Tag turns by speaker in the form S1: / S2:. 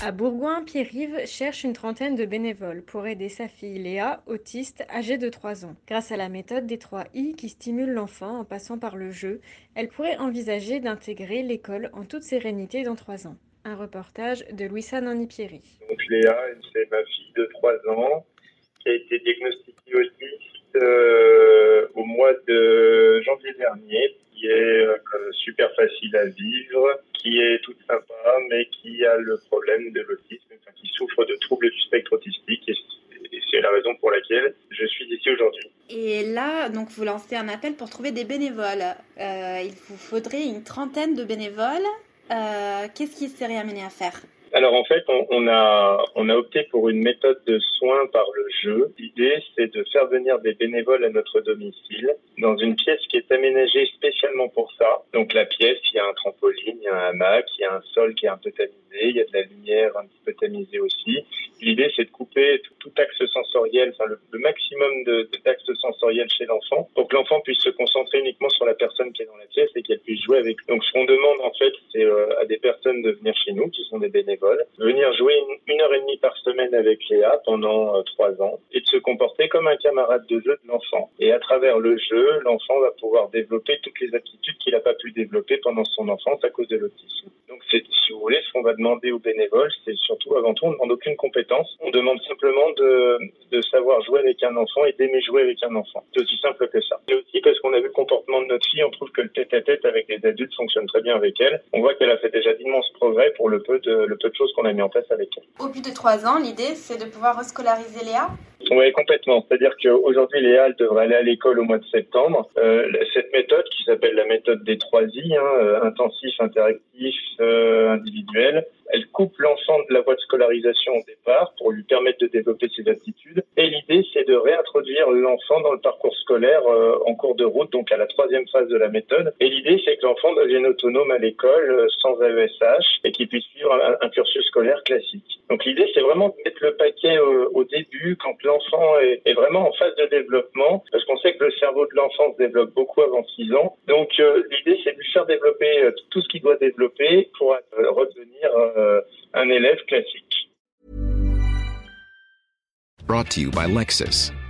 S1: À Bourgoin, Pierre-Yves cherche une trentaine de bénévoles pour aider sa fille Léa, autiste, âgée de 3 ans. Grâce à la méthode des 3 I qui stimule l'enfant en passant par le jeu, elle pourrait envisager d'intégrer l'école en toute sérénité dans 3 ans. Un reportage de Louisa Nanipierri.
S2: Donc Léa, c'est ma fille de 3 ans qui a été diagnostiquée autiste euh, au mois de janvier dernier, qui est euh, super facile à vivre, qui est toute sympa, mais qui a le problème de l'autisme, enfin, qui souffre de troubles du spectre autistique. Et c'est la raison pour laquelle je suis ici aujourd'hui.
S3: Et là, donc, vous lancez un appel pour trouver des bénévoles. Euh, il vous faudrait une trentaine de bénévoles. Euh, Qu'est-ce qui serait amené à faire?
S2: Alors en fait, on, on, a on a opté pour une méthode de soins par le jeu. L'idée, c'est de faire venir des bénévoles à notre domicile dans une pièce qui est aménagée spécialement pour ça. Donc la pièce, il y a un trampoline, il y a un hamac, il y a un sol qui est un peu tamisé, il y a de la lumière un petit peu tamisée aussi. L'idée, c'est de couper tout, tout, axe sensoriel, enfin le, le maximum de, d'axes sensoriels chez l'enfant, pour que l'enfant puisse se concentrer uniquement sur la personne qui est dans la pièce et qu'elle puisse jouer avec. Donc ce qu'on demande en fait, c'est euh, à des personnes de venir chez nous, qui sont des bénévoles venir jouer une, une, heure et demie par semaine avec Léa pendant euh, trois ans et de se comporter comme un camarade de jeu de l'enfant. Et à travers le jeu, l'enfant va pouvoir développer toutes les aptitudes qu'il n'a pas pu développer pendant son enfance à cause de l'autisme. Donc si vous voulez, qu'on va demander aux bénévoles, c'est surtout, avant tout, on ne demande aucune compétence. On demande simplement de, de savoir jouer avec un enfant et d'aimer jouer avec un enfant. C'est aussi simple que ça. Et aussi parce qu'on a vu le comportement de notre fille, on trouve que le tête-à-tête avec les adultes fonctionne très bien avec elle. On voit qu'elle a fait déjà d'immenses progrès pour le peu de, le peu de choses qu'on a mis en place avec elle.
S3: Au bout de trois ans, l'idée, c'est de pouvoir rescolariser Léa?
S2: Oui, complètement. C'est-à-dire qu'aujourd'hui, Léa, elle devrait aller à l'école au mois de septembre. Euh, cette méthode, qui s'appelle la méthode des trois I, hein, euh, intensif, interactif, euh, individuel, elle coupe l'enfant de la voie de scolarisation au départ pour lui permettre de développer ses aptitudes. Et l'idée, c'est de réintroduire l'enfant dans le parcours scolaire euh, en cours de route, donc à la troisième phase de la méthode. Et l'idée, c'est que l'enfant devienne autonome à l'école euh, sans AESH et qu'il puisse suivre un, un, cursus scolaire classique. Donc l'idée, vraiment mettre le paquet au, au début quand l'enfant est, vraiment en phase de développement, parce qu'on sait que le cerveau de l'enfant se développe beaucoup avant 6 ans. Donc euh, l'idée, c'est de lui faire développer euh, tout ce qu'il doit développer pour euh, redevenir un élève classique.
S4: Brought to you by.